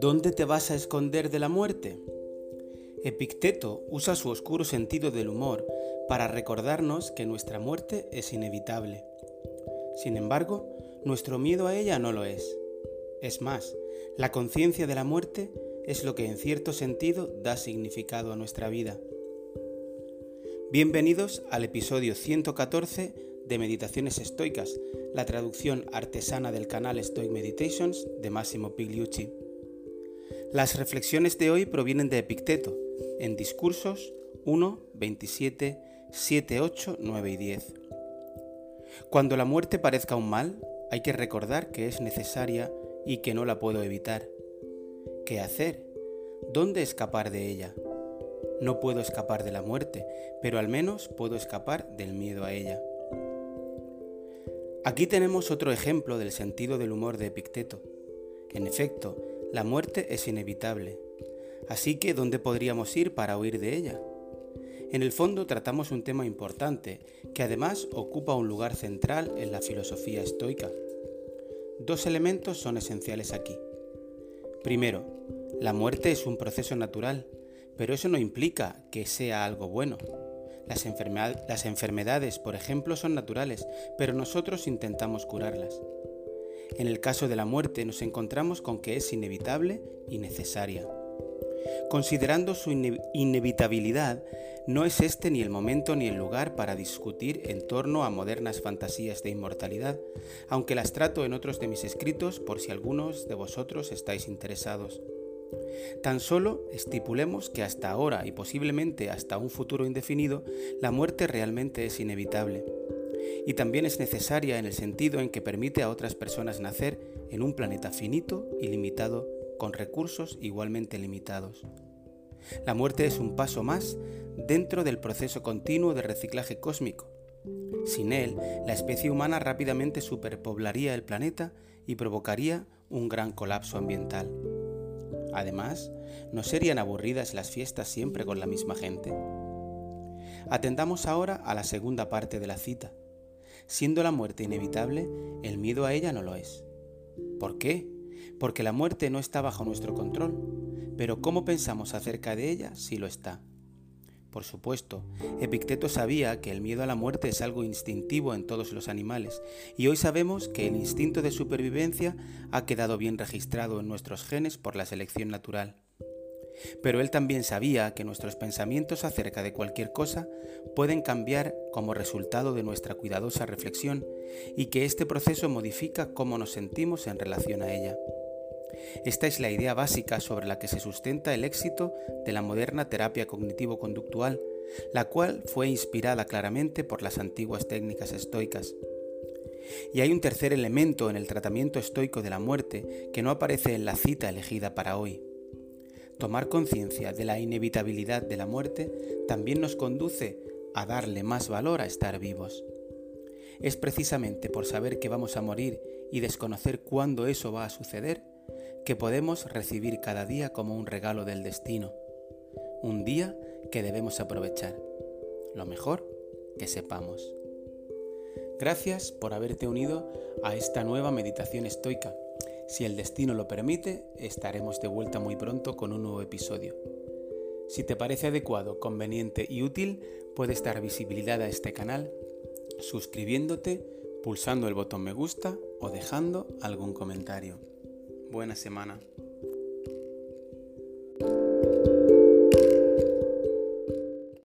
¿Dónde te vas a esconder de la muerte? Epicteto usa su oscuro sentido del humor para recordarnos que nuestra muerte es inevitable. Sin embargo, nuestro miedo a ella no lo es. Es más, la conciencia de la muerte es lo que en cierto sentido da significado a nuestra vida. Bienvenidos al episodio 114 de Meditaciones Estoicas, la traducción artesana del canal Stoic Meditations de Massimo Pigliucci. Las reflexiones de hoy provienen de Epicteto, en Discursos 1, 27, 7, 8, 9 y 10. Cuando la muerte parezca un mal, hay que recordar que es necesaria y que no la puedo evitar. ¿Qué hacer? ¿Dónde escapar de ella? No puedo escapar de la muerte, pero al menos puedo escapar del miedo a ella. Aquí tenemos otro ejemplo del sentido del humor de Epicteto. En efecto, la muerte es inevitable. Así que, ¿dónde podríamos ir para huir de ella? En el fondo tratamos un tema importante, que además ocupa un lugar central en la filosofía estoica. Dos elementos son esenciales aquí. Primero, la muerte es un proceso natural, pero eso no implica que sea algo bueno. Las, enfermedades, por ejemplo, son naturales, pero nosotros intentamos curarlas. En el caso de la muerte nos encontramos con que es inevitable y necesaria. Considerando su inevitabilidad, no es este ni el momento ni el lugar para discutir en torno a modernas fantasías de inmortalidad, aunque las trato en otros de mis escritos por si algunos de vosotros estáis interesados. Tan solo estipulemos que hasta ahora y posiblemente hasta un futuro indefinido, la muerte realmente es inevitable. Y también es necesaria en el sentido en que permite a otras personas nacer en un planeta finito y limitado con recursos igualmente limitados. La muerte es un paso más dentro del proceso continuo de reciclaje cósmico. Sin él, la especie humana rápidamente superpoblaría el planeta y provocaría un gran colapso ambiental. Además, ¿no serían aburridas las fiestas siempre con la misma gente? Atendamos ahora a la segunda parte de la cita. Siendo la muerte inevitable, el miedo a ella no lo es. ¿Por qué? Porque la muerte no está bajo nuestro control, pero ¿cómo pensamos acerca de ella si lo está? Por supuesto, Epicteto sabía que el miedo a la muerte es algo instintivo en todos los animales, y hoy sabemos que el instinto de supervivencia ha quedado bien registrado en nuestros genes por la selección natural. Pero él también sabía que nuestros pensamientos acerca de cualquier cosa pueden cambiar como resultado de nuestra cuidadosa reflexión y que este proceso modifica cómo nos sentimos en relación a ella. Esta es la idea básica sobre la que se sustenta el éxito de la moderna terapia cognitivo-conductual, la cual fue inspirada claramente por las antiguas técnicas estoicas. Y hay un tercer elemento en el tratamiento estoico de la muerte que no aparece en la cita elegida para hoy. Tomar conciencia de la inevitabilidad de la muerte también nos conduce a darle más valor a estar vivos. Es precisamente por saber que vamos a morir y desconocer cuándo eso va a suceder que podemos recibir cada día como un regalo del destino, un día que debemos aprovechar, lo mejor que sepamos. Gracias por haberte unido a esta nueva meditación estoica. Si el destino lo permite, estaremos de vuelta muy pronto con un nuevo episodio. Si te parece adecuado, conveniente y útil, puedes dar visibilidad a este canal suscribiéndote, pulsando el botón me gusta o dejando algún comentario buena semana.